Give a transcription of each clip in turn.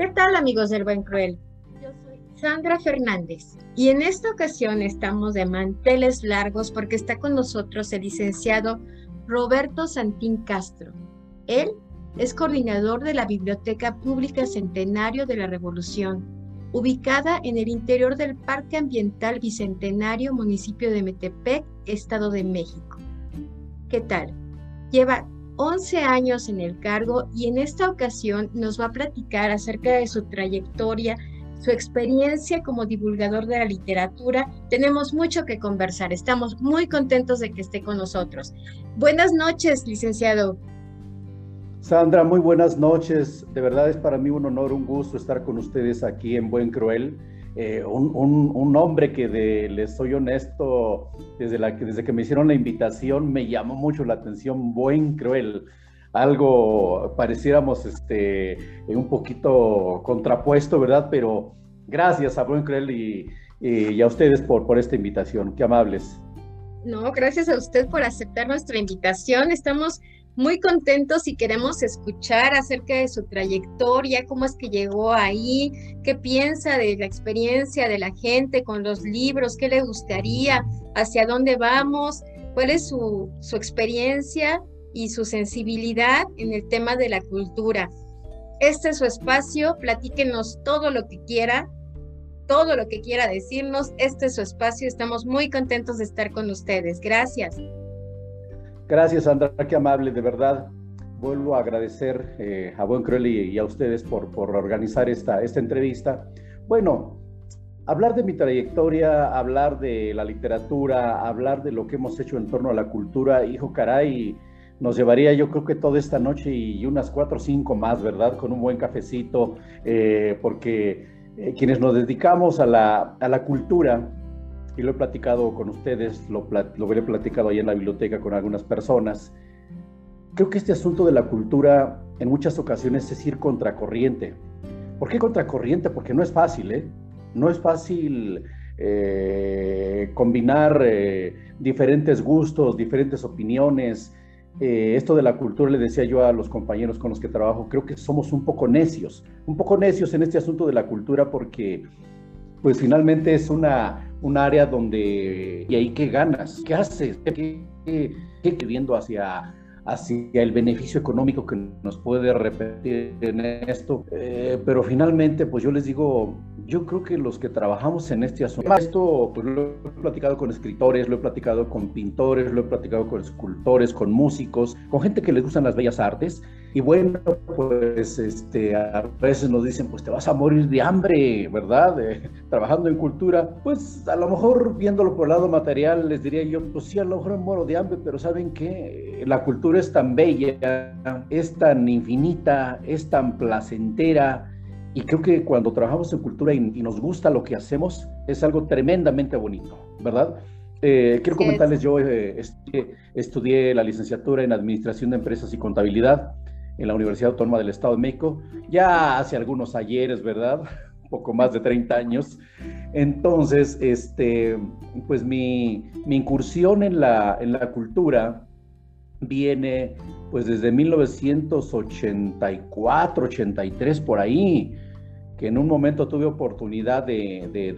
¿Qué tal amigos del Buen Cruel? Yo soy Sandra Fernández y en esta ocasión estamos de manteles largos porque está con nosotros el licenciado Roberto Santín Castro. Él es coordinador de la Biblioteca Pública Centenario de la Revolución, ubicada en el interior del Parque Ambiental Bicentenario, municipio de Metepec, Estado de México. ¿Qué tal? Lleva 11 años en el cargo y en esta ocasión nos va a platicar acerca de su trayectoria, su experiencia como divulgador de la literatura. Tenemos mucho que conversar. Estamos muy contentos de que esté con nosotros. Buenas noches, licenciado. Sandra, muy buenas noches. De verdad es para mí un honor, un gusto estar con ustedes aquí en Buen Cruel. Eh, un, hombre que les soy honesto, desde, la, desde que me hicieron la invitación me llamó mucho la atención, buen cruel, algo pareciéramos este, un poquito contrapuesto, ¿verdad? Pero gracias a buen cruel y, y, a ustedes por, por esta invitación, qué amables. No, gracias a usted por aceptar nuestra invitación. Estamos muy contentos y queremos escuchar acerca de su trayectoria, cómo es que llegó ahí, qué piensa de la experiencia de la gente con los libros, qué le gustaría, hacia dónde vamos, cuál es su, su experiencia y su sensibilidad en el tema de la cultura. Este es su espacio, platíquenos todo lo que quiera, todo lo que quiera decirnos. Este es su espacio, estamos muy contentos de estar con ustedes. Gracias. Gracias, Sandra, qué amable, de verdad. Vuelvo a agradecer eh, a Buen Cruel y, a ustedes por, por organizar esta, esta entrevista. Bueno, hablar de mi trayectoria, hablar de la literatura, hablar de lo que hemos hecho en torno a la cultura, hijo caray, nos llevaría yo creo que toda esta noche y unas cuatro o cinco más, ¿verdad? Con un buen cafecito, eh, porque eh, quienes nos dedicamos a la, a la cultura, y lo he platicado con ustedes, lo, lo he platicado ahí en la biblioteca con algunas personas. Creo que este asunto de la cultura en muchas ocasiones es ir contracorriente. ¿Por qué contracorriente? Porque no es fácil, ¿eh? No es fácil eh, combinar eh, diferentes gustos, diferentes opiniones. Eh, esto de la cultura, le decía yo a los compañeros con los que trabajo, creo que somos un poco necios, un poco necios en este asunto de la cultura porque pues finalmente es una, un área donde, ¿y ahí qué ganas? ¿Qué haces? ¿Qué, qué, qué viendo hacia, hacia el beneficio económico que nos puede repetir en esto? Eh, pero finalmente, pues yo les digo, yo creo que los que trabajamos en este asunto, esto pues lo he platicado con escritores, lo he platicado con pintores, lo he platicado con escultores, con músicos, con gente que les gustan las bellas artes, y bueno, pues este, a veces nos dicen, pues te vas a morir de hambre, ¿verdad? trabajando en cultura. Pues a lo mejor viéndolo por el lado material, les diría yo, pues sí, a lo mejor me muero de hambre, pero ¿saben qué? La cultura es tan bella, es tan infinita, es tan placentera. Y creo que cuando trabajamos en cultura y, nos gusta lo que hacemos, es algo tremendamente bonito, ¿verdad? Eh, quiero comentarles, yo eh, estudié la licenciatura en Administración de Empresas y Contabilidad en la Universidad Autónoma del Estado de México, ya hace algunos ayeres, ¿verdad? Poco más de 30 años. Entonces, este, pues mi, mi incursión en la, en la cultura viene pues desde 1984, 83 por ahí, que en un momento tuve oportunidad de, de,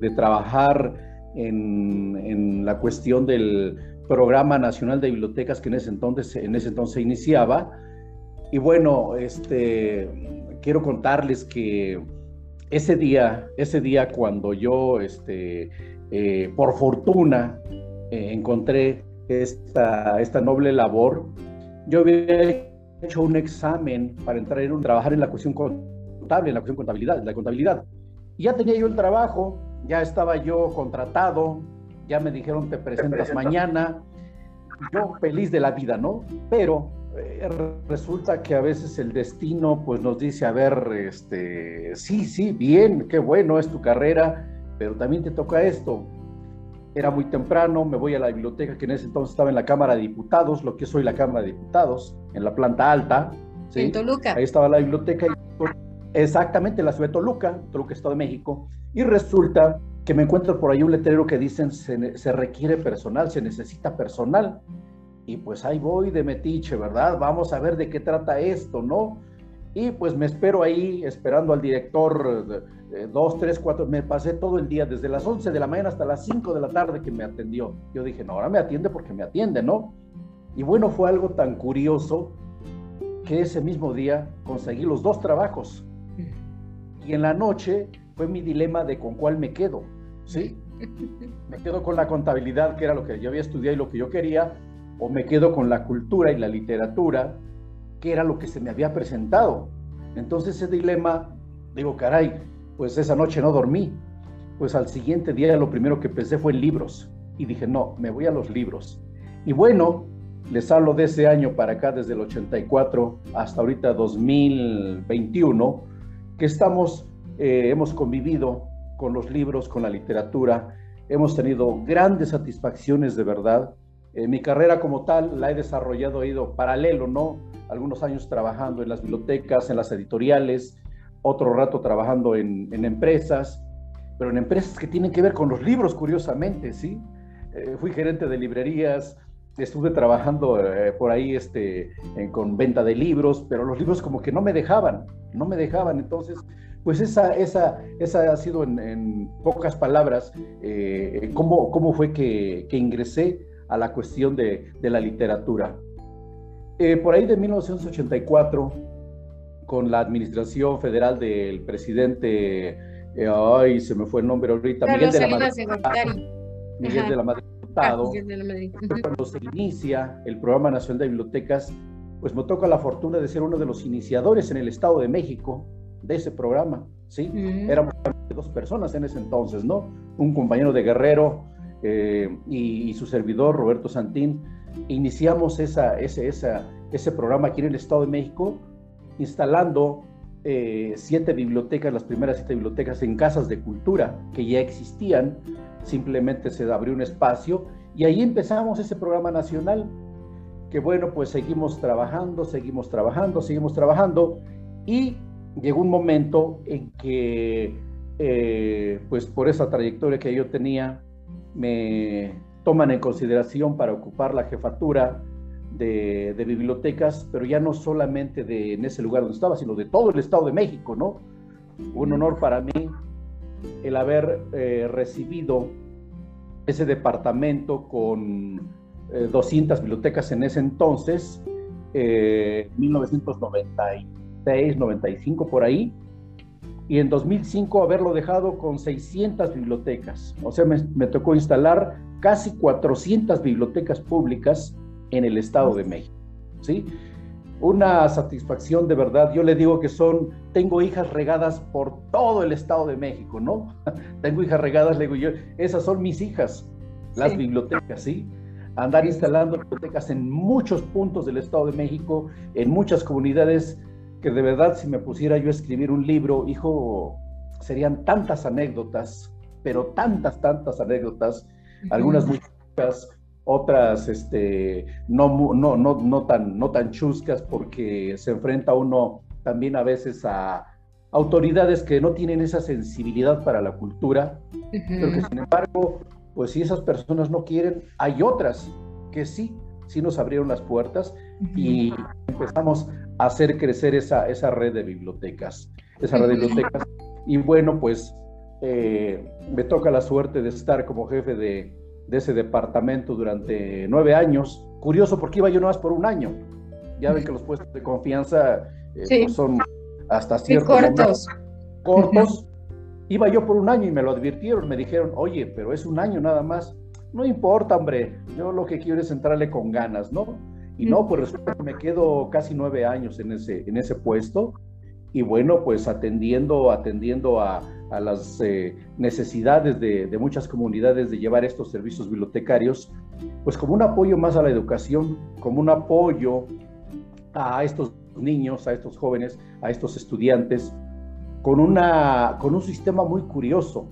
de, trabajar en, en, la cuestión del Programa Nacional de Bibliotecas que en ese entonces, en ese entonces iniciaba, y bueno, este, quiero contarles que ese día, ese día cuando yo, este, eh, por fortuna, eh, encontré esta, esta noble labor, yo había hecho un examen para entrar en un, trabajar en la cuestión contable, en la cuestión contabilidad, la contabilidad. Y ya tenía yo el trabajo, ya estaba yo contratado, ya me dijeron te presentas mañana. Yo feliz de la vida, ¿no? Pero resulta que a veces el destino pues nos dice, a ver, este, sí, sí, bien, qué bueno es tu carrera, pero también te toca esto. Era muy temprano, me voy a la biblioteca que en ese entonces estaba en la Cámara de Diputados, lo que soy la Cámara de Diputados, en la planta alta. ¿sí? En Toluca. Ahí estaba la biblioteca, exactamente, la ciudad de Toluca, Toluca, Estado de México, y resulta que me encuentro por ahí un letrero que dicen se, se requiere personal, se necesita personal y pues ahí voy de metiche, ¿verdad? Vamos a ver de qué trata esto, ¿no? Y pues me espero ahí, esperando al director, dos, tres, cuatro, me pasé todo el día, desde las 11 de la mañana hasta las 5 de la tarde que me atendió. Yo dije, no, ahora me atiende porque me atiende, ¿no? Y bueno, fue algo tan curioso que ese mismo día conseguí los dos trabajos. Y en la noche fue mi dilema de con cuál me quedo, ¿sí? Me quedo con la contabilidad, que era lo que yo había estudiado y lo que yo quería, o me quedo con la cultura y la literatura, que era lo que se me había presentado. Entonces ese dilema, digo, caray, pues esa noche no dormí. Pues al siguiente día lo primero que pensé fue en libros. Y dije, no, me voy a los libros. Y bueno, les hablo de ese año para acá, desde el 84 hasta ahorita 2021, que estamos, eh, hemos convivido con los libros, con la literatura, hemos tenido grandes satisfacciones de verdad. Eh, mi carrera como tal la he desarrollado, he ido paralelo, ¿no? Algunos años trabajando en las bibliotecas, en las editoriales, otro rato trabajando en, empresas, pero en empresas que tienen que ver con los libros, curiosamente, ¿sí? Eh, fui gerente de librerías, estuve trabajando eh, por ahí este, con venta de libros, pero los libros como que no me dejaban, no me dejaban. Entonces, pues esa, esa, esa ha sido en, pocas palabras eh, cómo, cómo, fue que, que, ingresé a la cuestión de, de la literatura. Eh, por ahí de 1984, con la administración federal del presidente, ay, se me fue el nombre ahorita, Miguel de la Madrid. Miguel de la Madrid cuando se inicia el Programa Nacional de Bibliotecas, pues me toca la fortuna de ser uno de los iniciadores en el Estado de México de ese programa, ¿sí? Éramos dos personas en ese entonces, ¿no? Un compañero de Guerrero eh, y, su servidor, Roberto Santín, iniciamos esa, ese, esa, ese programa aquí en el Estado de México, instalando eh, siete bibliotecas, las primeras siete bibliotecas en casas de cultura que ya existían. Simplemente se abrió un espacio y ahí empezamos ese programa nacional, que bueno, pues seguimos trabajando, seguimos trabajando, seguimos trabajando y llegó un momento en que, eh, pues por esa trayectoria que yo tenía, me toman en consideración para ocupar la jefatura de, bibliotecas, pero ya no solamente de, en ese lugar donde estaba, sino de todo el Estado de México, ¿no? Un honor para mí el haber eh, recibido ese departamento con 200 eh, bibliotecas en ese entonces, 1996, 95 por ahí, y en 2005 haberlo dejado con 600 bibliotecas. O sea, me, me, tocó instalar casi 400 bibliotecas públicas en el Estado de México. ¿sí? una satisfacción de verdad. Yo le digo que son, tengo hijas regadas por todo el Estado de México, ¿no? tengo hijas regadas, le digo yo, esas son mis hijas, las bibliotecas, ¿sí? Andar instalando bibliotecas en muchos puntos del Estado de México, en muchas comunidades, que de verdad si me pusiera yo a escribir un libro, hijo, serían tantas anécdotas, pero tantas, tantas anécdotas, algunas muy otras este, no, no, no, no, tan, no tan chuscas porque se enfrenta uno también a veces a autoridades que no tienen esa sensibilidad para la cultura, pero que sin embargo, pues si esas personas no quieren, hay otras que sí, sí nos abrieron las puertas y empezamos a hacer crecer esa, esa red de bibliotecas, esa red de bibliotecas. Y bueno, pues eh, me toca la suerte de estar como jefe de, de ese departamento durante nueve años. Curioso porque iba yo nomás por un año. Ya ven que los puestos de confianza eh, pues son hasta ciertos cortos. cortos. Iba yo por un año y me lo advirtieron, me dijeron, oye, pero es un año nada más. No importa, hombre, yo lo que quiero es entrarle con ganas, ¿no? Y no, pues me quedo casi nueve años en ese, en ese puesto y bueno, pues atendiendo, atendiendo a, a las eh, necesidades de, de, muchas comunidades de llevar estos servicios bibliotecarios, pues como un apoyo más a la educación, como un apoyo a estos niños, a estos jóvenes, a estos estudiantes, con, una, con un sistema muy curioso.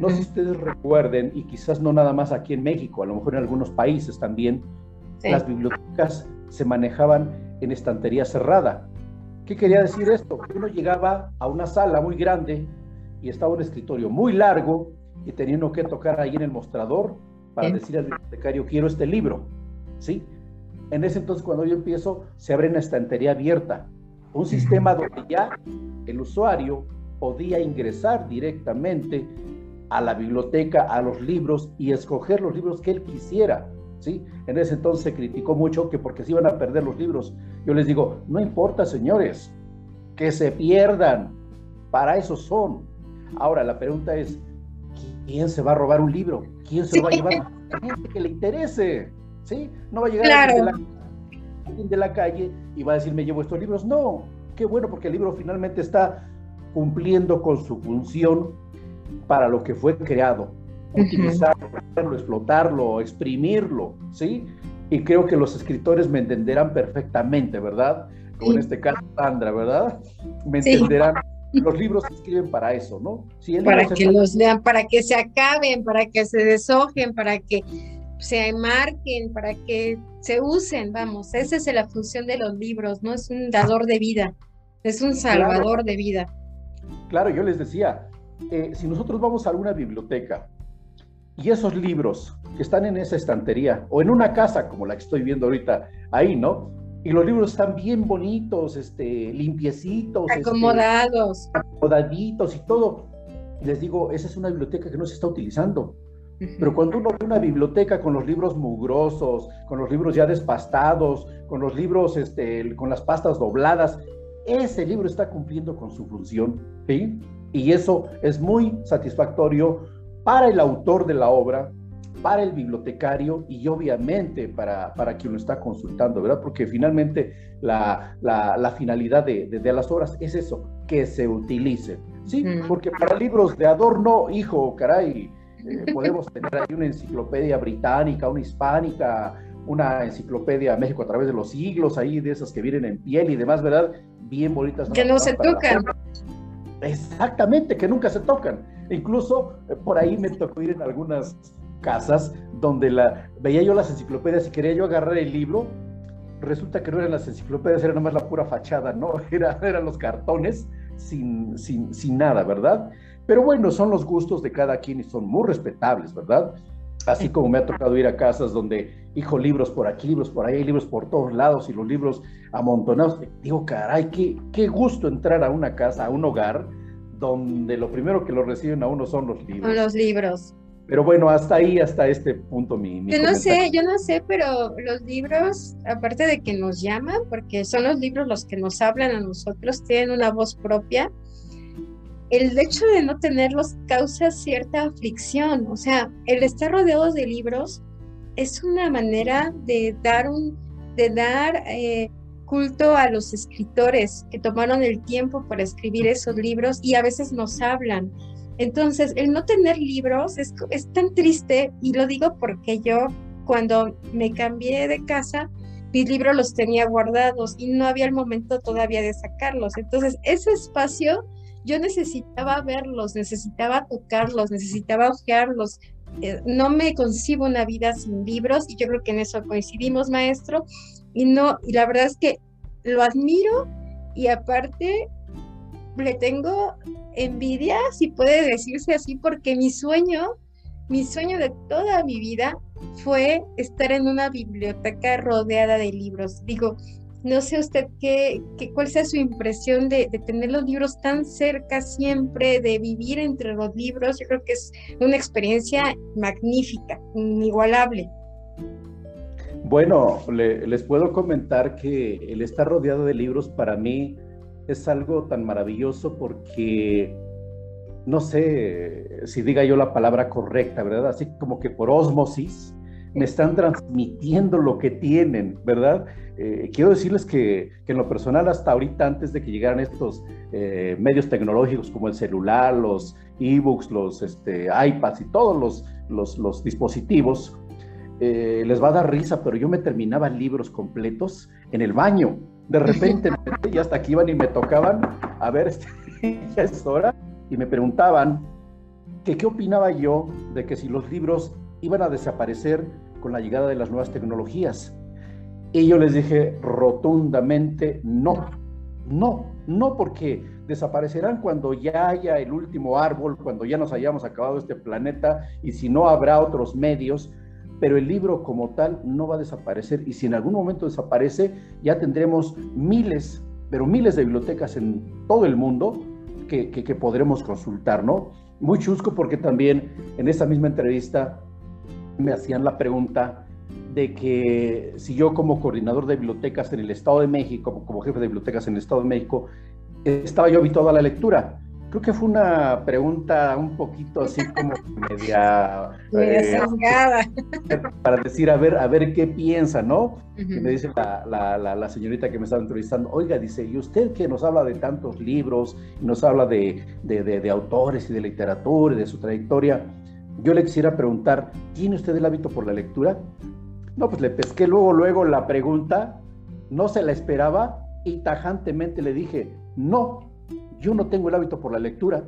No sé si ustedes recuerden, y quizás no nada más aquí en México, a lo mejor en algunos países también, las bibliotecas se manejaban en estantería cerrada. ¿Qué quería decir esto? Uno llegaba a una sala muy grande y estaba un escritorio muy largo y teniendo que tocar ahí en el mostrador para decir al bibliotecario, quiero este libro, ¿sí? En ese entonces, cuando yo empiezo, se abre una estantería abierta Un sistema donde ya el usuario podía ingresar directamente a la biblioteca, a los libros y escoger los libros que él quisiera. ¿Sí? En ese entonces se criticó mucho que porque se iban a perder los libros. Yo les digo, no importa, señores, que se pierdan, para eso son. Ahora, la pregunta es, ¿quién se va a robar un libro? ¿Quién se lo va a llevar? A gente que le interese, ¿sí? No va a llegar alguien, de la, de la calle y va a decir, me llevo estos libros. No, qué bueno, porque el libro finalmente está cumpliendo con su función para lo que fue creado, utilizarlo, explotarlo, exprimirlo, ¿sí? Y creo que los escritores me entenderán perfectamente, ¿verdad? Con este caso, Sandra, ¿verdad? Me entenderán. Los libros se escriben para eso, ¿no? para que los lean, para que se acaben, para que se deshojen, para que se marquen, para que se usen, vamos. Esa es la función de los libros, ¿no? Es un dador de vida, es un salvador de vida. Claro, yo les decía, eh, si nosotros vamos a una biblioteca y esos libros que están en esa estantería o en una casa como la que estoy viendo ahorita ahí, ¿no? Y los libros están bien bonitos, este, limpiecitos. Este, Acomodados. acomodaditos y todo. Les digo, esa es una biblioteca que no se está utilizando. Pero cuando uno ve una biblioteca con los libros mugrosos, con los libros ya despastados, con los libros este, con las pastas dobladas, ese libro está cumpliendo con su función, ¿sí? Y eso es muy satisfactorio para el autor de la obra, para el bibliotecario y obviamente para, para quien lo está consultando, ¿verdad? Porque finalmente la, la, finalidad de, de, las obras es eso, que se utilice, ¿sí? Porque para libros de adorno, hijo, caray, eh, podemos tener ahí una enciclopedia británica, una hispánica, una enciclopedia México a través de los siglos, ahí de esas que vienen en piel y demás, ¿verdad? Bien bonitas. Que no se tocan. Exactamente, que nunca se tocan. Incluso eh, por ahí me tocó ir en algunas casas donde la, veía yo las enciclopedias y quería yo agarrar el libro. Resulta que no eran las enciclopedias, era nomás la pura fachada, ¿no? Era, eran los cartones sin, sin, sin nada, ¿verdad? Pero bueno, son los gustos de cada quien y son muy respetables, ¿verdad? Así como me ha tocado ir a casas donde, hijo, libros por aquí, libros por ahí, libros por todos lados y los libros amontonados. Digo, caray, qué, qué gusto entrar a una casa, a un hogar, donde lo primero que lo reciben a uno son los libros. Los libros. Pero bueno, hasta ahí, hasta este punto mi... yo no sé, yo no sé, pero los libros, aparte de que nos llaman, porque son los libros los que nos hablan a nosotros, tienen una voz propia, el hecho de no tenerlos causa cierta aflicción. O sea, el estar rodeados de libros es una manera de dar un, de dar eh, culto a los escritores que tomaron el tiempo para escribir esos libros y a veces nos hablan. Entonces, el no tener libros es, es tan triste y lo digo porque yo cuando me cambié de casa, mis libros los tenía guardados y no había el momento todavía de sacarlos. Entonces, ese espacio yo necesitaba verlos, necesitaba tocarlos, necesitaba ojearlos. Eh, no me concibo una vida sin libros y yo creo que en eso coincidimos, maestro. Y no, y la verdad es que lo admiro y aparte le tengo envidia, si puede decirse así, porque mi sueño, mi sueño de toda mi vida fue estar en una biblioteca rodeada de libros. Digo, no sé usted qué, qué cuál sea su impresión de, tener los libros tan cerca siempre, de vivir entre los libros. Yo creo que es una experiencia magnífica, inigualable. Bueno, les puedo comentar que el estar rodeado de libros para mí es algo tan maravilloso porque no sé si diga yo la palabra correcta, ¿verdad? Así como que por osmosis me están transmitiendo lo que tienen, ¿verdad? Eh, quiero decirles que, en lo personal hasta ahorita, antes de que llegaran estos eh, medios tecnológicos como el celular, los ebooks, los este, iPads y todos los, los, dispositivos, eh, les va a dar risa, pero yo me terminaba libros completos en el baño. De repente, y hasta aquí iban y me tocaban, a ver, este, ya es hora, y me preguntaban que qué opinaba yo de que si los libros iban a desaparecer con la llegada de las nuevas tecnologías. Y yo les dije rotundamente no, no, no porque desaparecerán cuando ya haya el último árbol, cuando ya nos hayamos acabado este planeta y si no habrá otros medios, pero el libro como tal no va a desaparecer y si en algún momento desaparece ya tendremos miles pero miles de bibliotecas en todo el mundo que, que, podremos consultar, ¿no? Muy chusco porque también en esa misma entrevista me hacían la pregunta de que si yo como coordinador de bibliotecas en el Estado de México, como jefe de bibliotecas en el Estado de México, estaba yo habituado a la lectura. Creo que fue una pregunta un poquito así como media... eh, para decir, a ver, a ver qué piensa, ¿no? Y me dice la, la, la, señorita que me estaba entrevistando, oiga, dice, ¿y usted que nos habla de tantos libros, y nos habla de, de, de, de autores y de literatura y de su trayectoria? Yo le quisiera preguntar, ¿tiene usted el hábito por la lectura? No, pues le pesqué luego, luego la pregunta, no se la esperaba y tajantemente le dije, no, yo no tengo el hábito por la lectura.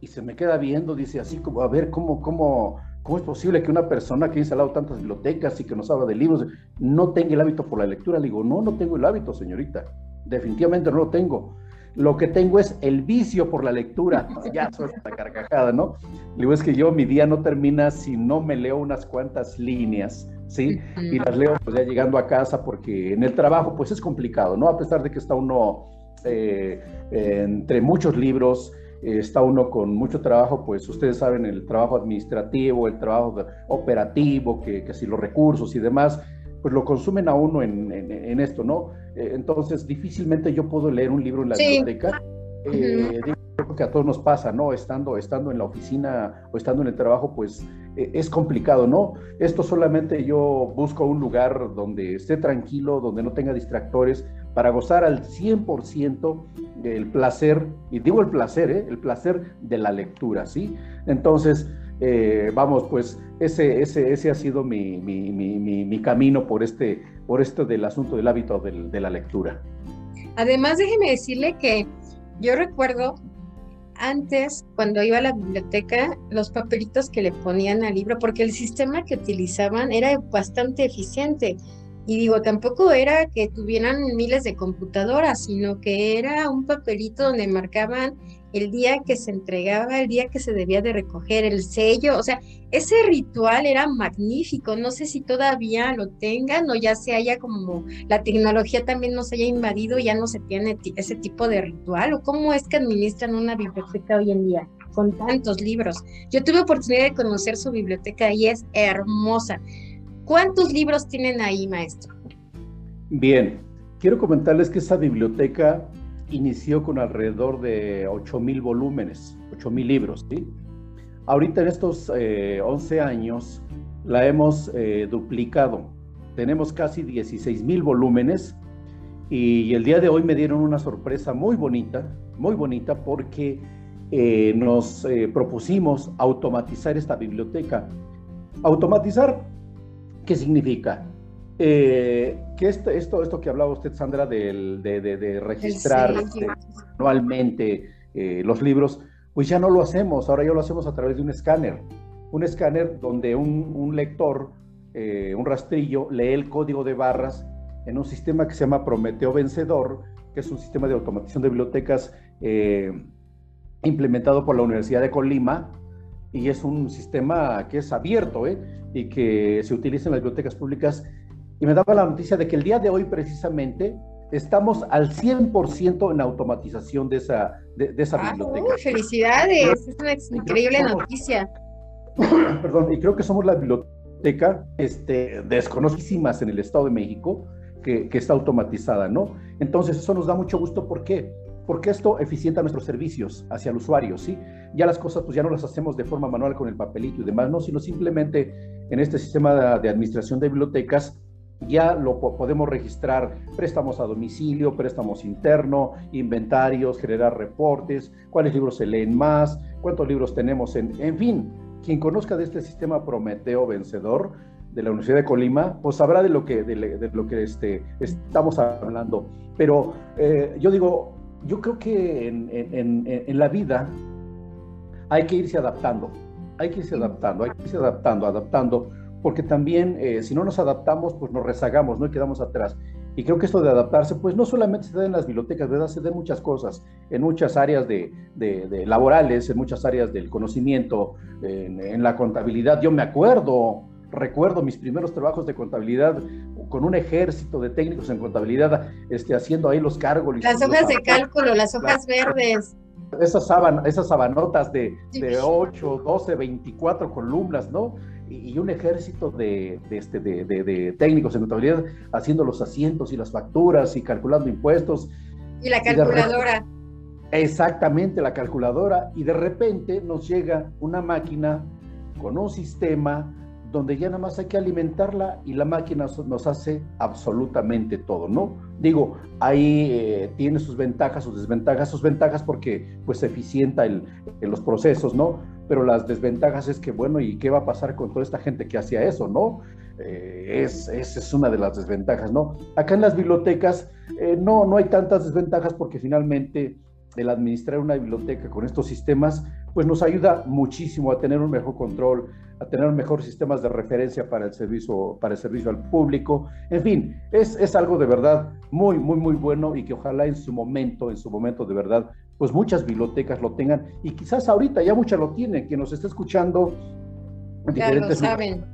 Y se me queda viendo, dice así como, a ver, ¿cómo, cómo, cómo es posible que una persona que ha instalado tantas bibliotecas y que nos habla de libros no tenga el hábito por la lectura? Le digo, no, no tengo el hábito, señorita. Definitivamente no lo tengo. Lo que tengo es el vicio por la lectura. Ya suelta carcajada, ¿no? Le digo, es que yo mi día no termina si no me leo unas cuantas líneas, ¿sí? Y las leo pues ya llegando a casa porque en el trabajo pues es complicado, ¿no? A pesar de que está uno eh, entre muchos libros, eh, está uno con mucho trabajo, pues ustedes saben, el trabajo administrativo, el trabajo operativo, que, que si los recursos y demás, pues lo consumen a uno en, en, esto, ¿no? Eh, entonces, difícilmente yo puedo leer un libro en la biblioteca. creo que a todos nos pasa, ¿no? Estando, estando en la oficina o estando en el trabajo, pues es complicado, ¿no? Esto solamente yo busco un lugar donde esté tranquilo, donde no tenga distractores, para gozar al 100% del placer, y digo el placer, ¿eh? el placer de la lectura, ¿sí? Entonces, eh, vamos, pues ese, ese, ese ha sido mi, mi, mi, mi, camino por este, por esto del asunto del hábito de la lectura. Además, déjeme decirle que yo recuerdo antes, cuando iba a la biblioteca, los papelitos que le ponían al libro, porque el sistema que utilizaban era bastante eficiente. Y digo, tampoco era que tuvieran miles de computadoras, sino que era un papelito donde marcaban el día que se entregaba, el día que se debía de recoger el sello. O sea, ese ritual era magnífico. No sé si todavía lo tengan o ya se haya como la tecnología también nos haya invadido, ya no se tiene ese tipo de ritual. ¿O cómo es que administran una biblioteca hoy en día? con tantos libros. Yo tuve oportunidad de conocer su biblioteca y es hermosa. ¿Cuántos libros tienen ahí, maestro? Bien, quiero comentarles que esa biblioteca inició con alrededor de 8.000 volúmenes, 8.000 libros, ¿sí? Ahorita en estos 11 eh, años la hemos eh, duplicado. Tenemos casi 16.000 volúmenes y el día de hoy me dieron una sorpresa muy bonita, muy bonita porque eh, nos propusimos automatizar esta biblioteca. Automatizar ¿Qué significa? Eh, que esto, esto, esto que hablaba usted, Sandra, de, de, registrar anualmente eh, los libros, pues ya no lo hacemos, ahora ya lo hacemos a través de un escáner. Un escáner donde un, lector, eh, un rastrillo, lee el código de barras en un sistema que se llama Prometeo Vencedor, que es un sistema de automatización de bibliotecas implementado por la Universidad de Colima, y es un sistema que es abierto ¿eh? Y que se utiliza en las bibliotecas públicas. Y me daba la noticia de que el día de hoy precisamente estamos al 100% en automatización de esa, de, esa ah, biblioteca. felicidades, es una increíble noticia. Perdón, y creo que somos la biblioteca este, desconocidísimas en el Estado de México que, que está automatizada, ¿no? Entonces eso nos da mucho gusto, ¿por qué? Porque esto eficienta nuestros servicios hacia el usuario, ¿sí? Ya las cosas pues ya no las hacemos de forma manual con el papelito y demás, no, sino simplemente en este sistema de, administración de bibliotecas ya lo podemos registrar préstamos a domicilio, préstamos interno, inventarios, generar reportes, cuáles libros se leen más, cuántos libros tenemos en, en fin, quien conozca de este sistema Prometeo vencedor de la Universidad de Colima, pues sabrá de lo que, de, lo que este, estamos hablando. Pero eh, yo digo, yo creo que en, la vida hay que irse adaptando, hay que irse adaptando, hay que irse adaptando, adaptando, porque también eh, si no nos adaptamos, pues nos rezagamos, ¿no? Y quedamos atrás. Y creo que esto de adaptarse, pues no solamente se da en las bibliotecas, ¿verdad? Se da en muchas cosas, en muchas áreas de, laborales, en muchas áreas del conocimiento, en, la contabilidad. Yo me acuerdo recuerdo mis primeros trabajos de contabilidad con un ejército de técnicos en contabilidad, este, haciendo ahí los cargos. Las hojas de cálculo, las hojas verdes. Esas, esas sabanotas de, de 8, 12, 24 columnas, ¿no? y un ejército de, este, de, de, técnicos en contabilidad haciendo los asientos y las facturas y calculando impuestos. Y la calculadora. exactamente, la calculadora. Y de repente nos llega una máquina con un sistema donde ya nada más hay que alimentarla y la máquina nos hace absolutamente todo, ¿no? Digo, ahí eh, tiene sus ventajas, sus desventajas, sus ventajas porque pues eficienta el, los procesos, ¿no? Pero las desventajas es que, bueno, ¿y qué va a pasar con toda esta gente que hacía eso, ¿no? Eh, es, esa es una de las desventajas, ¿no? Acá en las bibliotecas eh, no, no hay tantas desventajas porque finalmente el administrar una biblioteca con estos sistemas, pues nos ayuda muchísimo a tener un mejor control, a tener mejores sistemas de referencia para el servicio, para el servicio al público. En fin, es, es algo de verdad muy, muy, muy bueno y que ojalá en su momento, en su momento de verdad, pues muchas bibliotecas lo tengan y quizás ahorita ya muchas lo tienen, quien nos está escuchando. Diferentes lo saben.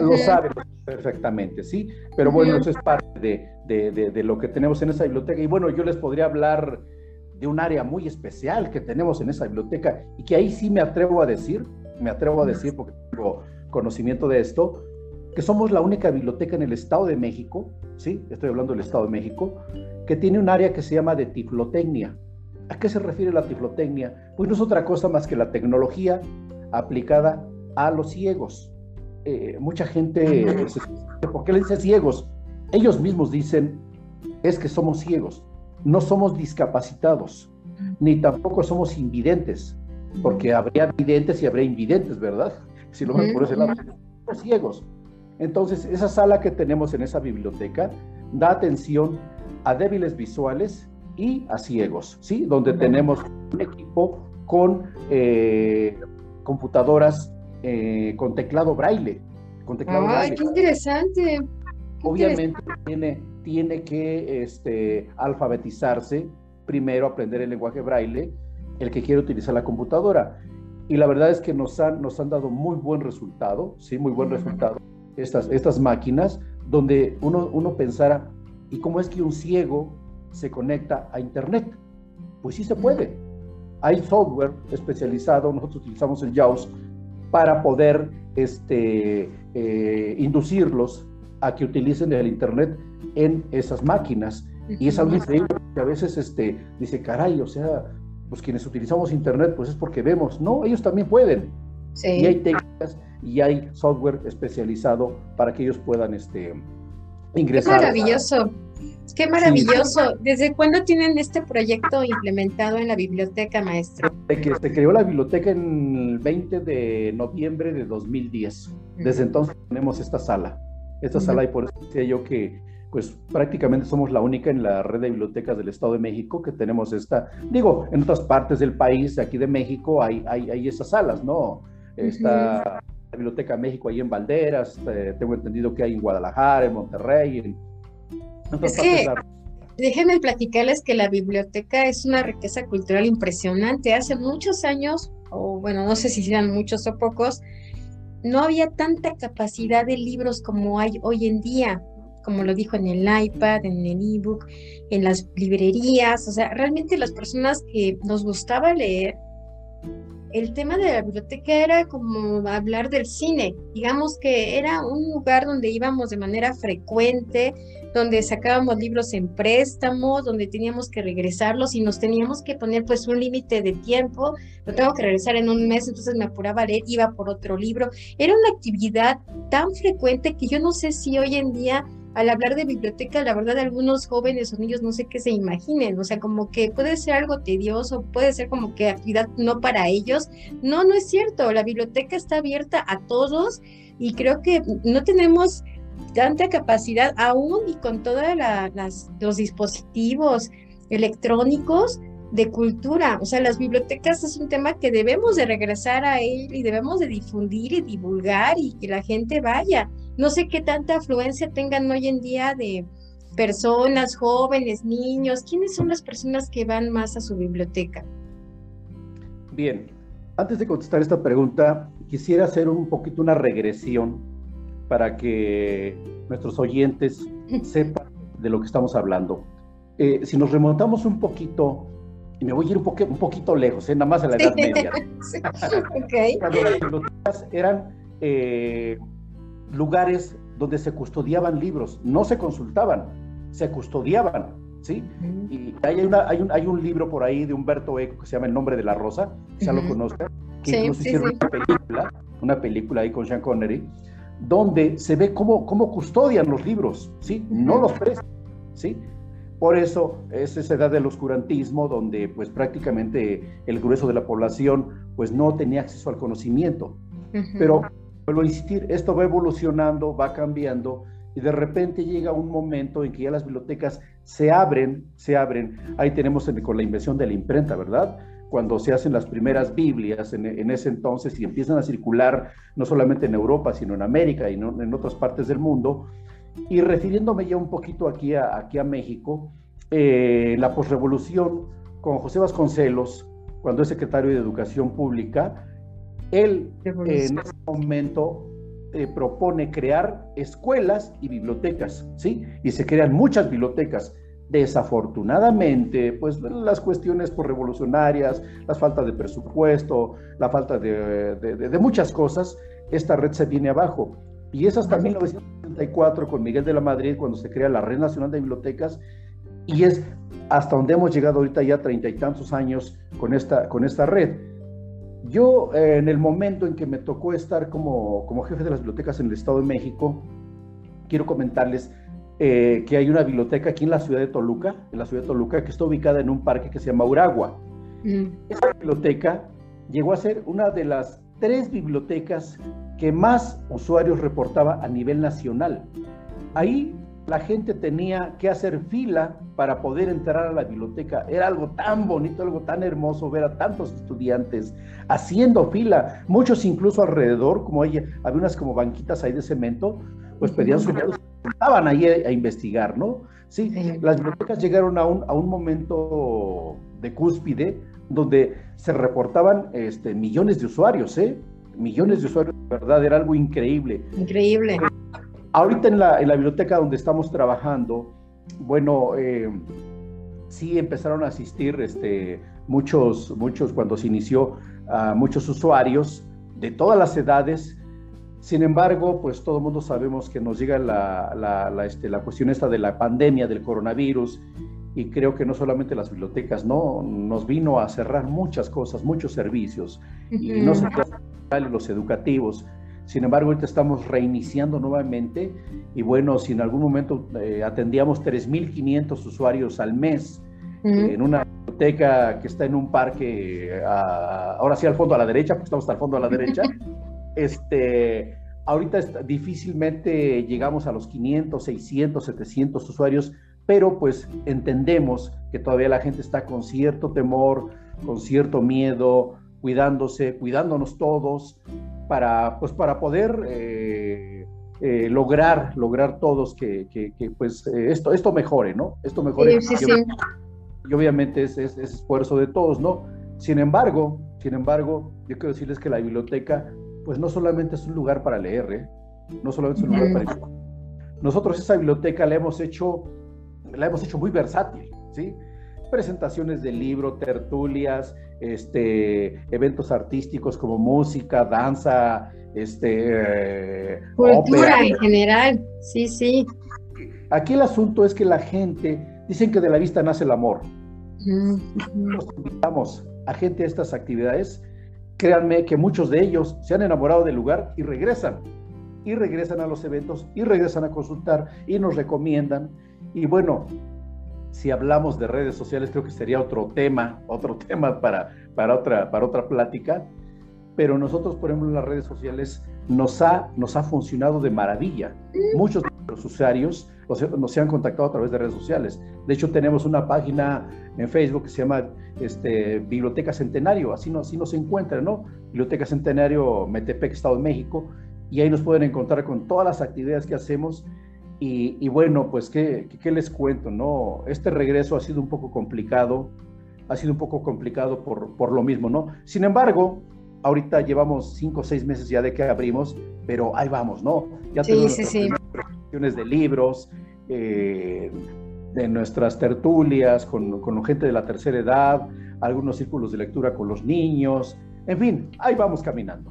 Lo saben perfectamente, ¿sí? Pero bueno, eso es parte de, de, de, lo que tenemos en esa biblioteca. Y bueno, yo les podría hablar de un área muy especial que tenemos en esa biblioteca y que ahí sí me atrevo a decir, me atrevo a decir porque tengo conocimiento de esto, que somos la única biblioteca en el Estado de México, ¿sí? Estoy hablando del Estado de México, que tiene un área que se llama de tiflotecnia. ¿A qué se refiere la tiflotecnia? Pues no es otra cosa más que la tecnología aplicada a los ciegos. Eh, mucha gente, ¿por qué le dice ciegos? Ellos mismos dicen, es que somos ciegos no somos discapacitados, ni tampoco somos invidentes, porque habría videntes y habría invidentes, ¿verdad? Si lo ven por ese lado, somos ciegos. Entonces, esa sala que tenemos en esa biblioteca da atención a débiles visuales y a ciegos, ¿sí? Donde tenemos un equipo con eh, computadoras eh, con teclado braille. Con teclado ¡Ay, qué interesante! Obviamente tiene tiene que este, alfabetizarse, primero aprender el lenguaje braille, el que quiere utilizar la computadora. Y la verdad es que nos han, nos han dado muy buen resultado, sí, muy buen resultado estas, estas máquinas, donde uno, uno pensara, ¿y cómo es que un ciego se conecta a Internet? Pues sí se puede. Hay software especializado, nosotros utilizamos el JAWS para poder este, eh, inducirlos a que utilicen el Internet en esas máquinas. Y es algo increíble que a veces este, dice, caray, o sea, pues quienes utilizamos Internet, pues es porque vemos. No, ellos también pueden. Y hay técnicas y hay software especializado para que ellos pudan este, ingresar. Qué maravilloso. Qué maravilloso. ¿Desde cuándo tienen este proyecto implementado en la biblioteca, maestro? Que se creó la biblioteca en el 20 de noviembre de 2010. Desde entonces tenemos esta sala. Esta sala y por eso decía yo que pues prácticamente somos la única en la red de bibliotecas del Estado de México que tenemos esta, digo, en otras partes del país, aquí de México, hay, hay, hay esas salas, ¿no? Está la Biblioteca México ahí en Valderas, eh, tengo entendido que hay en Guadalajara, en Monterrey, en, es que, Déjenme platicarles que la biblioteca es una riqueza cultural impresionante. Hace muchos años, o bueno, no sé si sean muchos o pocos, no había tanta capacidad de libros como hay hoy en día como lo dijo en el iPad, en el ebook, en las librerías, o sea, realmente las personas que nos gustaba leer, el tema de la biblioteca era como hablar del cine, digamos que era un lugar donde íbamos de manera frecuente, donde sacábamos libros en préstamo, donde teníamos que regresarlos y nos teníamos que poner pues un límite de tiempo, lo tengo que regresar en un mes, entonces me apuraba a leer, iba por otro libro. Era una actividad tan frecuente que yo no sé si hoy en día al hablar de biblioteca, la verdad, algunos jóvenes o niños no sé qué se imaginen, o sea, como que puede ser algo tedioso, puede ser como que actividad no para ellos. No, no es cierto, la biblioteca está abierta a todos y creo que no tenemos tanta capacidad aún y con todos los dispositivos electrónicos de cultura. O sea, las bibliotecas es un tema que debemos de regresar a él y debemos de difundir y divulgar y que la gente vaya. No sé qué tanta afluencia tengan hoy en día de personas, jóvenes, niños. ¿Quiénes son las personas que van más a su biblioteca? Bien, antes de contestar esta pregunta, quisiera hacer un poquito una regresión para que nuestros oyentes sepan de lo que estamos hablando. Eh, si nos remontamos un poquito, y me voy a ir un, un poquito lejos, ¿eh? nada más a la Edad Media. Cuando las bibliotecas eran eh, lugares donde se custodiaban libros, no se consultaban, se custodiaban, ¿sí? Y hay, una, hay, un, hay un libro por ahí de Humberto Eco que se llama El nombre de la rosa, ya lo conozcan, que incluso hicieron una película, una película ahí con Sean Connery, donde se ve cómo, cómo custodian los libros, ¿sí? No los prestan, ¿sí? Por eso es esa edad del oscurantismo donde pues prácticamente el grueso de la población pues no tenía acceso al conocimiento. Pero vuelvo a insistir, esto va evolucionando, va cambiando y de repente llega un momento en que ya las bibliotecas se abren, se abren. Ahí tenemos con la invención de la imprenta, ¿verdad? Cuando se hacen las primeras Biblias en, ese entonces y empiezan a circular no solamente en Europa, sino en América y en otras partes del mundo. Y refiriéndome ya un poquito aquí a, aquí a México, eh, la posrevolución con José Vasconcelos, cuando es secretario de Educación Pública, él en ese momento eh, propone crear escuelas y bibliotecas, ¿sí? Y se crean muchas bibliotecas. Desafortunadamente, pues las cuestiones por revolucionarias, las faltas de presupuesto, la falta de, de, muchas cosas, esta red se viene abajo. Y es hasta 1964 con Miguel de la Madrid cuando se crea la Red Nacional de Bibliotecas y es hasta donde hemos llegado ahorita ya treinta y tantos años con esta, con esta red. Yo, eh, en el momento en que me tocó estar como, como jefe de las bibliotecas en el Estado de México, quiero comentarles eh, que hay una biblioteca aquí en la ciudad de Toluca, en la ciudad de Toluca, que está ubicada en un parque que se llama Uragua. Mm. Esa biblioteca llegó a ser una de las tres bibliotecas que más usuarios reportaba a nivel nacional. Ahí la gente tenía que hacer fila para poder entrar a la biblioteca. Era algo tan bonito, algo tan hermoso ver a tantos estudiantes haciendo fila, muchos incluso alrededor, como ella, había unas como banquitas ahí de cemento, pues pedían su estaban ahí a, investigar, ¿no? Sí, las bibliotecas llegaron a un, a un momento de cúspide donde se reportaban este, millones de usuarios, ¿eh? Millones de usuarios, de verdad, era algo increíble. Increíble. Ahorita en la, biblioteca donde estamos trabajando, bueno, eh, sí empezaron a asistir este, muchos, muchos, cuando se inició, a muchos usuarios de todas las edades. Sin embargo, pues todo el mundo sabemos que nos llega la, este, la, cuestión esta de la pandemia del coronavirus y creo que no solamente las bibliotecas, ¿no? Nos vino a cerrar muchas cosas, muchos servicios y no se los educativos. Sin embargo, ahorita estamos reiniciando nuevamente y bueno, si en algún momento eh, atendíamos 3.500 usuarios al mes en una biblioteca que está en un parque, ahora sí al fondo a la derecha, porque estamos al fondo a la derecha, este, ahorita difícilmente llegamos a los 500, 600, 700 usuarios, pero pues entendemos que todavía la gente está con cierto temor, con cierto miedo, cuidándose, cuidándonos todos, para, pues, para poder eh, eh, lograr, lograr todos que, pues, eh, esto, esto mejore, ¿no? Esto mejore. y, obviamente es, es, esfuerzo de todos, ¿no? Sin embargo, sin embargo, yo quiero decirles que la biblioteca, pues no solamente es un lugar para leer, No solamente es un lugar para leer. Nosotros esa biblioteca la hemos hecho, la hemos hecho muy versátil, ¿sí? presentaciones de libro, tertulias, este, eventos artísticos como música, danza, este, eh, cultura en general, sí, sí. Aquí el asunto es que la gente, dicen que de la vista nace el amor. Nos invitamos a gente a estas actividades. Créanme que muchos de ellos se han enamorado del lugar y regresan. Y regresan a los eventos y regresan a consultar y nos recomiendan. Y bueno, si hablamos de redes sociales, creo que sería otro tema, otro tema para, para, otra, para otra plática. Pero nosotros, por ejemplo, en las redes sociales nos ha, nos ha funcionado de maravilla. Muchos de los usuarios nos, han contactado a través de redes sociales. De hecho, tenemos una página en Facebook que se llama este, Biblioteca Centenario, así, no, así nos encuentran, ¿no? Biblioteca Centenario Metepec, Estado de México, y ahí nos pueden encontrar con todas las actividades que hacemos y, bueno, pues ¿qué, ¿qué, les cuento, ¿no? Este regreso ha sido un poco complicado, ha sido un poco complicado por, por lo mismo, ¿no? Sin embargo, ahorita llevamos cinco o seis meses ya de que abrimos pero ahí vamos, ¿no? Ya tenemos sí, sí. de libros, eh, de nuestras tertulias con, con gente de la tercera edad, algunos círculos de lectura con los niños, en fin, ahí vamos caminando.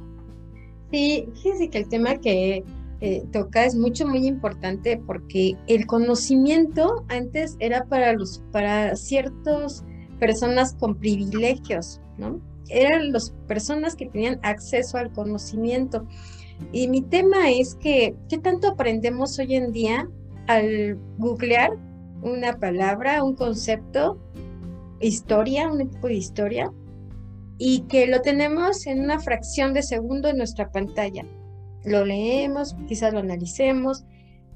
Sí, fíjense que el tema que eh, toca es mucho, muy importante porque el conocimiento antes era para, los, para ciertas personas con privilegios, ¿no? Eran las personas que tenían acceso al conocimiento. Y mi tema es que, ¿qué tanto aprendemos hoy en día al googlear una palabra, un concepto, historia, un tipo de historia, y que lo tenemos en una fracción de segundo en nuestra pantalla? Lo leemos, quizás lo analicemos,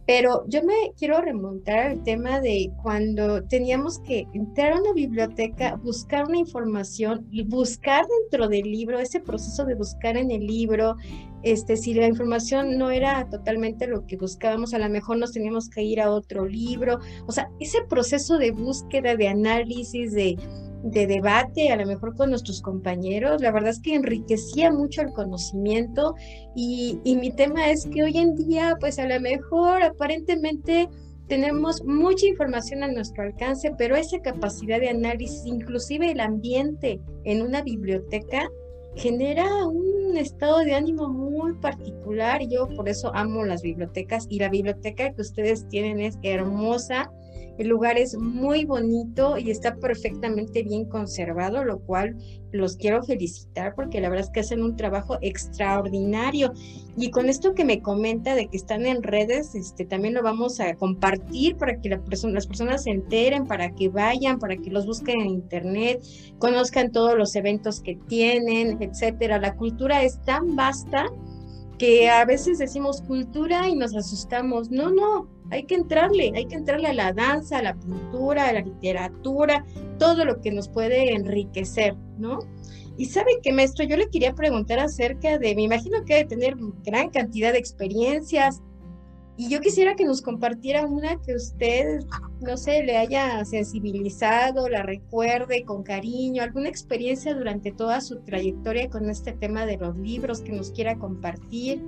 pero yo me quiero remontar al tema de cuando teníamos que entrar a una biblioteca, buscar una información buscar dentro del libro, ese proceso de buscar en el libro, este, si la información no era totalmente lo que buscábamos, a lo mejor nos teníamos que ir a otro libro. O sea, ese proceso de búsqueda, de análisis, de, de debate, a lo mejor con nuestros compañeros, la verdad es que enriquecía mucho el conocimiento y, y mi tema es que hoy en día, pues a lo mejor aparentemente tenemos mucha información a nuestro alcance, pero esa capacidad de análisis, inclusive el ambiente en una biblioteca, genera un estado de ánimo muy particular. Yo por eso amo las bibliotecas y la biblioteca que ustedes tienen es hermosa el lugar es muy bonito y está perfectamente bien conservado, lo cual los quiero felicitar porque la verdad es que hacen un trabajo extraordinario. Y con esto que me comenta de que están en redes, este, también lo vamos a compartir para que las personas se enteren, para que vayan, para que los busquen en internet, conozcan todos los eventos que tienen, etcétera. La cultura es tan vasta que a veces decimos cultura y nos asustamos. No, no, hay que entrarle, hay que entrarle a la danza, a la pintura, a la literatura, todo lo que nos puede enriquecer, ¿no? Y sabe que, maestro, yo le quería preguntar acerca de, me imagino que debe tener gran cantidad de experiencias, y yo quisiera que nos compartiera una que usted, no sé, le haya sensibilizado, la recuerde con cariño, alguna experiencia durante toda su trayectoria con este tema de los libros que nos quiera compartir.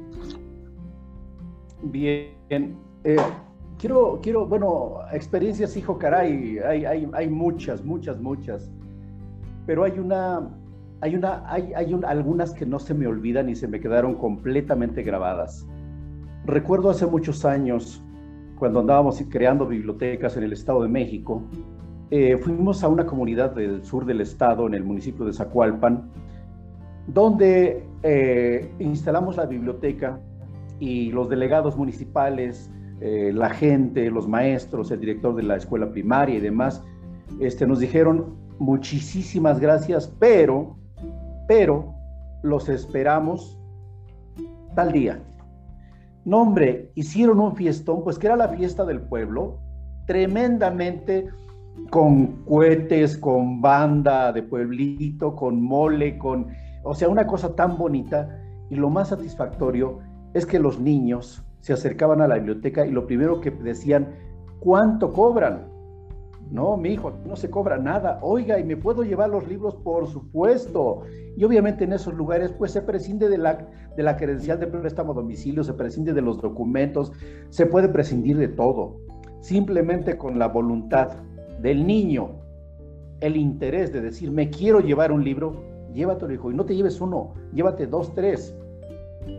Bien, eh, quiero, quiero, bueno, experiencias, hijo, caray, hay, hay, hay muchas, muchas, muchas, pero hay una, hay una, hay, hay algunas que no se me olvidan y se me quedaron completamente grabadas. Recuerdo hace muchos años, cuando andábamos creando bibliotecas en el Estado de México, eh, fuimos a una comunidad del sur del estado, en el municipio de Zacualpan, donde eh, instalamos la biblioteca y los delegados municipales, eh, la gente, los maestros, el director de la escuela primaria y demás, este, nos dijeron muchísimas gracias, pero, pero los esperamos tal día. No, hombre, hicieron un fiestón, pues que era la fiesta del pueblo, tremendamente con cohetes, con banda de pueblito, con mole, con, o sea, una cosa tan bonita. Y lo más satisfactorio es que los niños se acercaban a la biblioteca y lo primero que decían, ¿cuánto cobran? No, mi hijo, no se cobra nada. Oiga, ¿y me puedo llevar los libros? Por supuesto. Y obviamente en esos lugares, pues se prescinde de la, de la credencial de préstamo a domicilio, se prescinde de los documentos, se puede prescindir de todo. Simplemente con la voluntad del niño, el interés de decir, me quiero llevar un libro, llévatelo, hijo. Y no te lleves uno, llévate dos, tres.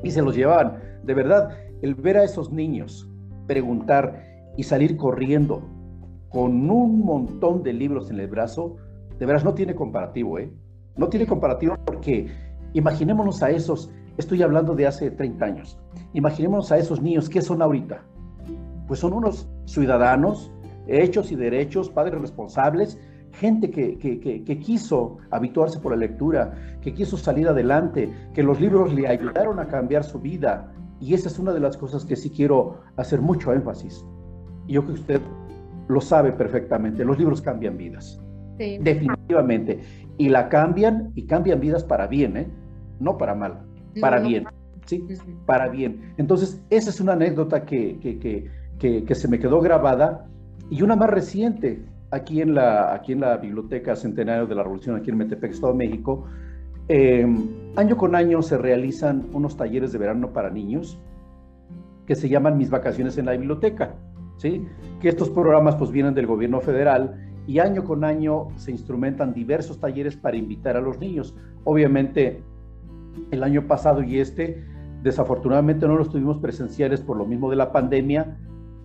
Y se los llevaban. De verdad, el ver a esos niños preguntar y salir corriendo con un montón de libros en el brazo, de veras no tiene comparativo, ¿eh? No tiene comparativo porque imaginémonos a esos, estoy hablando de hace 30 años, imaginémonos a esos niños, ¿qué son ahorita? Pues son unos ciudadanos, hechos y derechos, padres responsables, gente que, que, quiso habituarse por la lectura, que quiso salir adelante, que los libros le ayudaron a cambiar su vida, y esa es una de las cosas que sí quiero hacer mucho énfasis. Y yo que usted lo sabe perfectamente, los libros cambian vidas. Definitivamente. Y la cambian y cambian vidas para bien, ¿eh? No para mal, para bien. ¿sí? Para bien. Entonces, esa es una anécdota que, que, que, se me quedó grabada y una más reciente aquí en la, aquí en la Biblioteca Centenario de la Revolución, aquí en Metepec, Estado de México, eh, año con año se realizan unos talleres de verano para niños que se llaman Mis Vacaciones en la Biblioteca, ¿sí? Que estos programas pues vienen del gobierno federal y año con año se instrumentan diversos talleres para invitar a los niños. Obviamente, el año pasado y este, desafortunadamente no los tuvimos presenciales por lo mismo de la pandemia.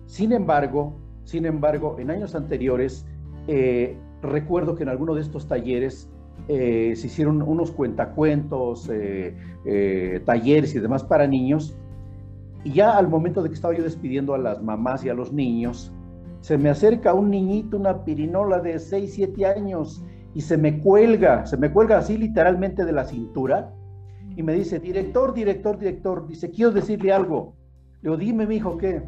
Sin embargo, sin embargo, en años anteriores, eh, recuerdo que en alguno de estos talleres eh, se hicieron unos cuentacuentos, eh, talleres y demás para niños y ya al momento de que estaba yo despidiendo a las mamás y a los niños, se me acerca un niñito, una pirinola de 6, 7 años, y se me cuelga, se me cuelga así literalmente de la cintura, y me dice, director, director, director, dice, quiero decirle algo. Le digo, dime, mi hijo, ¿qué?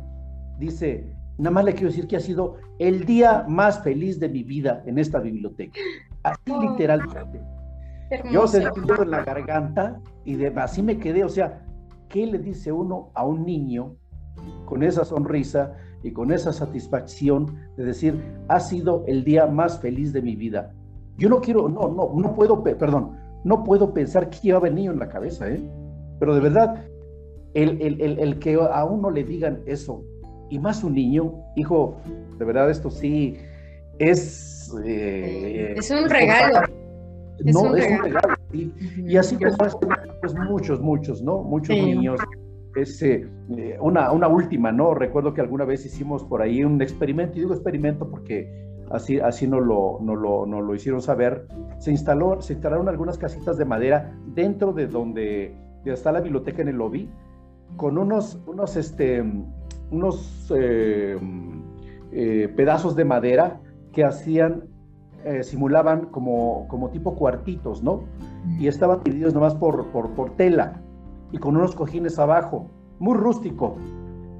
Dice, nada más le quiero decir que ha sido el día más feliz de mi vida en esta biblioteca. Así oh, literalmente. Yo sentí en la garganta y de, así me quedé, o sea, ¿qué le dice uno a un niño con esa sonrisa y con esa satisfacción de decir, ha sido el día más feliz de mi vida? Yo no quiero, no, no, no puedo, perdón, no puedo pensar qué llevaba el niño en la cabeza, ¿eh? Pero de verdad, el, el, que a uno le digan eso, y más un niño, hijo, de verdad esto sí es... Eh, es un regalo. no, es un regalo. Y así como pues muchos, muchos, ¿no? Muchos niños. Es, eh, una, una última, ¿no? Recuerdo que alguna vez hicimos por ahí un experimento, y digo experimento porque así, así nos, lo, no lo, no lo hicieron saber. Se, instaló, se instalaron algunas casitas de madera dentro de donde está la biblioteca en el lobby, con unos, unos, este, unos eh, eh, pedazos de madera que hacían eh, simulaban como, como tipo cuartitos, ¿no? Y estaban divididos nomás por, por, por tela y con unos cojines abajo, muy rústico.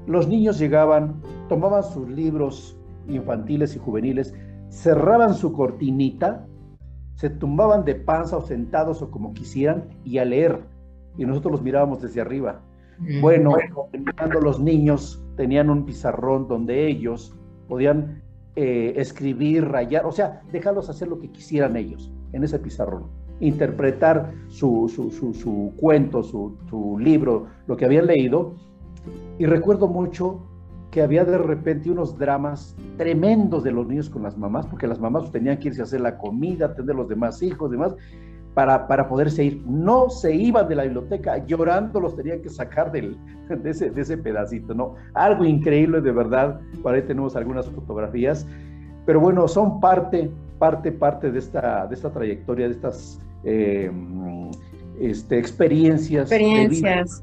Los niños llegaban, tomaban sus libros infantiles y juveniles, cerraban su cortinita, se tumbaban de panza o sentados o como quisieran y a leer. Y nosotros los mirábamos desde arriba. Bueno, cuando los niños tenían un pizarrón donde ellos podían eh, escribir, rayar, o sea, dejarlos hacer lo que quisieran ellos en ese pizarrón, interpretar su, su, cuento, su, libro, lo que habían leído. Y recuerdo mucho que había de repente unos dramas tremendos de los niños con las mamás, porque las mamás tenían que irse a hacer la comida, atender los demás hijos, demás, para, para poderse ir. No se iban de la biblioteca, llorando los tenían que sacar del, de, ese, de ese pedacito, ¿no? Algo increíble de verdad, por ahí tenemos algunas fotografías, pero bueno, son parte, parte, parte de esta, de esta trayectoria, de estas eh, este, experiencias. Experiencias.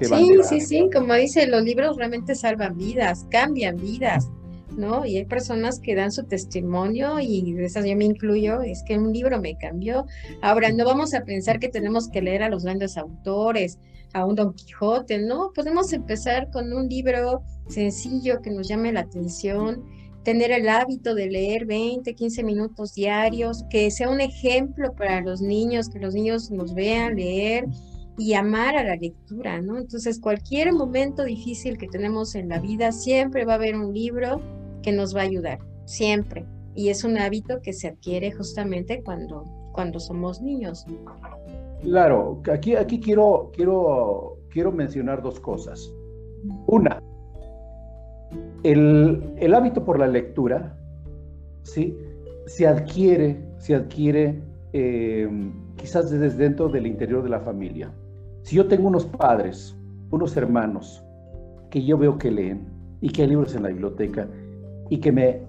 sí, sí, sí, como dice, los libros realmente salvan vidas, cambian vidas. ¿No? Y hay personas que dan su testimonio y de esas yo me incluyo, es que un libro me cambió. Ahora, no vamos a pensar que tenemos que leer a los grandes autores, a un Don Quijote, ¿no? Podemos empezar con un libro sencillo que nos llame la atención, tener el hábito de leer 20, 15 minutos diarios, que sea un ejemplo para los niños, que los niños nos vean leer y amar a la lectura, ¿no? Entonces, cualquier momento difícil que tenemos en la vida, siempre va a haber un libro que nos va a ayudar, siempre. Y es un hábito que se adquiere justamente cuando, cuando somos niños. Claro, aquí, aquí quiero, quiero, quiero mencionar dos cosas. Una, el, hábito por la lectura, ¿sí? Se adquiere, se adquiere em, quizás desde dentro del interior de la familia. Si yo tengo unos padres, unos hermanos, que yo veo que leen y que hay libros en la biblioteca y que me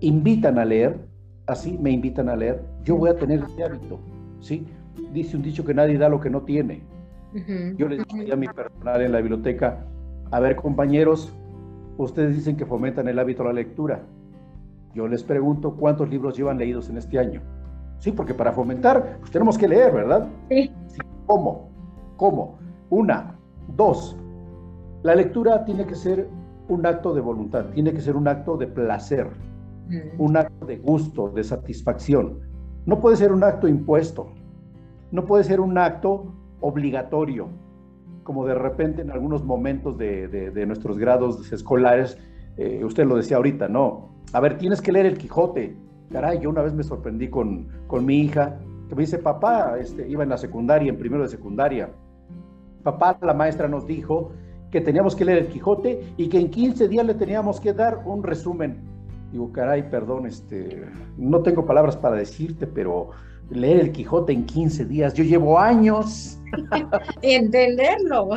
invitan a leer, así me invitan a leer, yo voy a tener ese hábito, ¿sí? Dice un dicho que nadie da lo que no tiene. Yo les decía a mi personal en la biblioteca, a ver compañeros, ustedes dicen que fomentan el hábito de la lectura. Yo les pregunto cuántos libros llevan leídos en este año. Sí, porque para fomentar pues tenemos que leer, ¿verdad? Sí. ¿Cómo? ¿Cómo? Una, dos. La lectura tiene que ser un acto de voluntad, tiene que ser un acto de placer, un acto de gusto, de satisfacción. No puede ser un acto impuesto, no puede ser un acto obligatorio, como de repente en algunos momentos de, nuestros grados escolares, eh, usted lo decía ahorita, no, a ver, tienes que leer el Quijote. Caray, yo una vez me sorprendí con, con mi hija que me dice, papá, este, iba en la secundaria, en primero de secundaria, papá, la maestra nos dijo que teníamos que leer el Quijote y que en 15 días le teníamos que dar un resumen. Digo, caray, perdón, este, no tengo palabras para decirte, pero leer el Quijote en 15 días, yo llevo años. Entenderlo.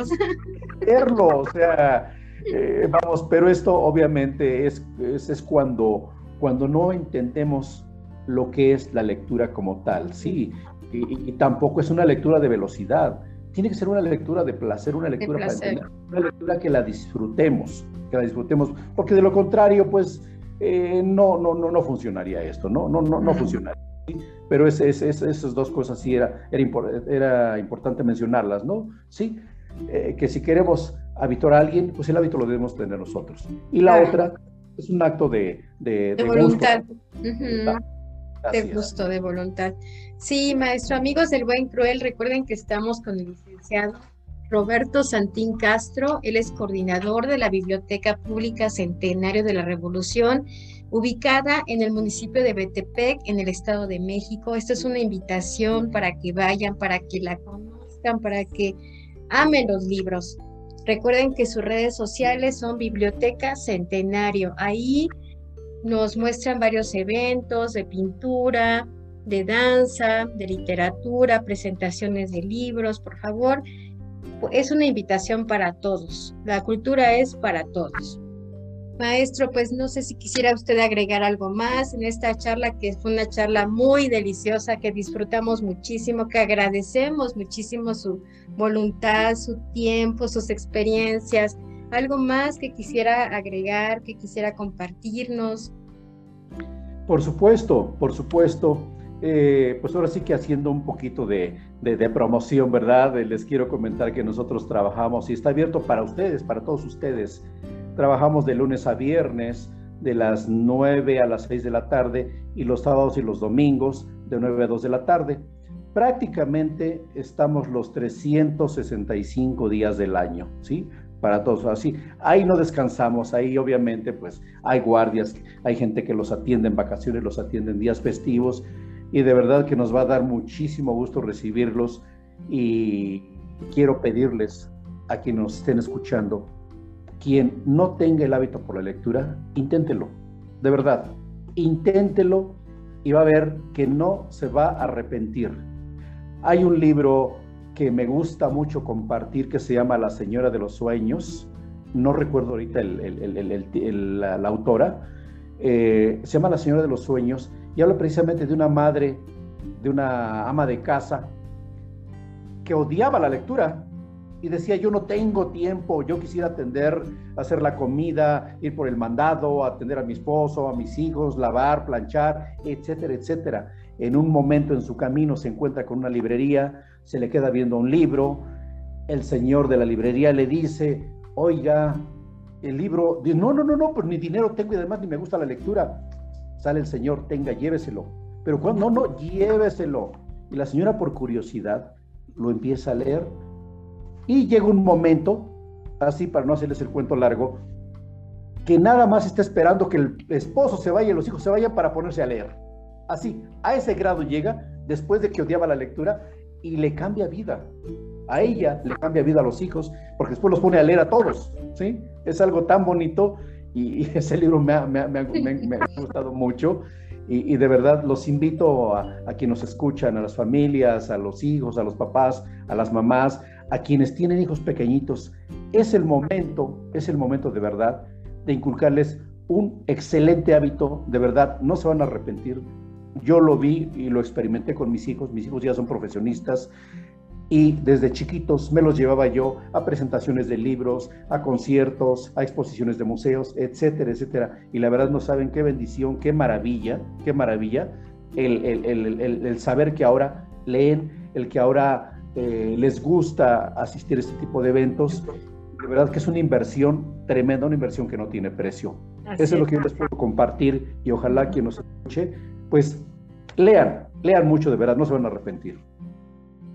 Entenderlo, o sea, eh, vamos, pero esto obviamente es, es, cuando, cuando no entendemos lo que es la lectura como tal, sí, y, tampoco es una lectura de velocidad, tiene que ser una lectura de placer, una lectura una lectura que la disfrutemos, que la disfrutemos, porque de lo contrario, pues eh, no, no, no, no funcionaría esto, no, no, no, no funcionaría. Pero es, esas dos cosas sí era, era, era importante mencionarlas, ¿no? Sí, eh, que si queremos habituar a alguien, pues el hábito lo debemos tener nosotros. Y la otra es un acto de, de, voluntad. De gusto, de voluntad. Sí, maestro, amigos del Buen Cruel, recuerden que estamos con el licenciado Roberto Santín Castro, él es coordinador de la Biblioteca Pública Centenario de la Revolución, ubicada en el municipio de Betepec, en el Estado de México. Esta es una invitación para que vayan, para que la conozcan, para que amen los libros. Recuerden que sus redes sociales son Biblioteca Centenario. Ahí nos muestran varios eventos de pintura, de danza, de literatura, presentaciones de libros, por favor. Es una invitación para todos. La cultura es para todos. Maestro, pues no sé si quisiera usted agregar algo más en esta charla, que fue una charla muy deliciosa, que disfrutamos muchísimo, que agradecemos muchísimo su voluntad, su tiempo, sus experiencias. ¿Algo más que quisiera agregar, que quisiera compartirnos? Por supuesto, por supuesto. Eh, pues ahora sí que haciendo un poquito de, de, promoción, ¿verdad? Les quiero comentar que nosotros trabajamos y está abierto para ustedes, para todos ustedes. Trabajamos de lunes a viernes, de las 9 a las 6 de la tarde y los sábados y los domingos de 9 a 2 de la tarde. Prácticamente estamos los 365 días del año, ¿sí? Para todos así. Ahí no descansamos, ahí obviamente pues hay guardias, hay gente que los atiende en vacaciones, los atiende en días festivos y de verdad que nos va a dar muchísimo gusto recibirlos y quiero pedirles a quienes nos estén escuchando quien no tenga el hábito por la lectura, inténtelo, de verdad, inténtelo y va a ver que no se va a arrepentir. Hay un libro que me gusta mucho compartir que se llama La Señora de los Sueños, no recuerdo ahorita la, autora, eh, se llama La Señora de los Sueños y habla precisamente de una madre, de una ama de casa que odiaba la lectura, y decía, yo no tengo tiempo, yo quisiera atender, hacer la comida, ir por el mandado, atender a mi esposo, a mis hijos, lavar, planchar, etcétera, etcétera. En un momento en su camino se encuentra con una librería, se le queda viendo un libro, el señor de la librería le dice, oiga, el libro, no, no, no, no, pues ni dinero tengo y además ni me gusta la lectura. Sale el señor, tenga, lléveselo. Pero cuando, no, no, lléveselo. Y la señora por curiosidad lo empieza a leer y llega un momento, así para no hacerles el cuento largo, que nada más está esperando que el esposo se vaya y los hijos se vayan para ponerse a leer. Así, a ese grado llega después de que odiaba la lectura y le cambia vida. A ella le cambia vida a los hijos, porque después los pone a leer a todos. ¿sí? Es algo tan bonito y, ese libro me ha, gustado mucho. Y, de verdad los invito a, a quienes nos escuchan, a las familias, a los hijos, a los papás, a las mamás, a quienes tienen hijos pequeñitos, es el momento, es el momento de verdad de inculcarles un excelente hábito, de verdad, no se van a arrepentir. Yo lo vi y lo experimenté con mis hijos, mis hijos ya son profesionistas y desde chiquitos me los llevaba yo a presentaciones de libros, a conciertos, a exposiciones de museos, etcétera, etcétera. Y la verdad no saben qué bendición, qué maravilla, qué maravilla el, el saber que ahora leen, el que ahora eh, les gusta asistir a este tipo de eventos. De verdad que es una inversión tremenda, una inversión que no tiene precio. Eso es lo que yo les puedo compartir y ojalá quien nos escuche, pues lean, lean mucho de verdad, no se van a arrepentir.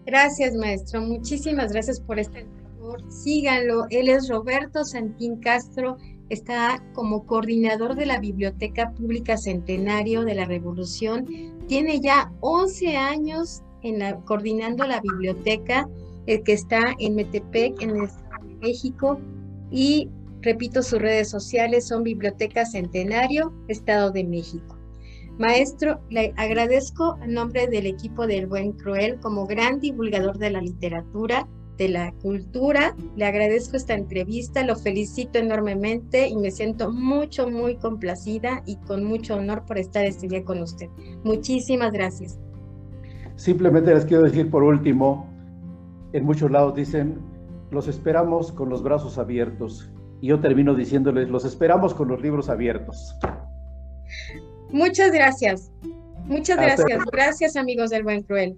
Gracias, maestro. Muchísimas gracias por este favor. Síganlo. Él es Roberto Santín Castro. Está como coordinador de la Biblioteca Pública Centenario de la Revolución. Tiene ya 11 años en la, coordinando la biblioteca el que está en Metepec, en México, y repito, sus redes sociales son Biblioteca Centenario, Estado de México. Maestro, le agradezco en nombre del equipo del Buen Cruel como gran divulgador de la literatura, de la cultura. Le agradezco esta entrevista, lo felicito enormemente y me siento mucho, muy complacida y con mucho honor por estar este día con usted. Muchísimas gracias. Simplemente les quiero decir por último, en muchos lados dicen, los esperamos con los brazos abiertos. Y yo termino diciéndoles, los esperamos con los libros abiertos. Muchas gracias. Muchas gracias. Gracias amigos del Buen Cruel.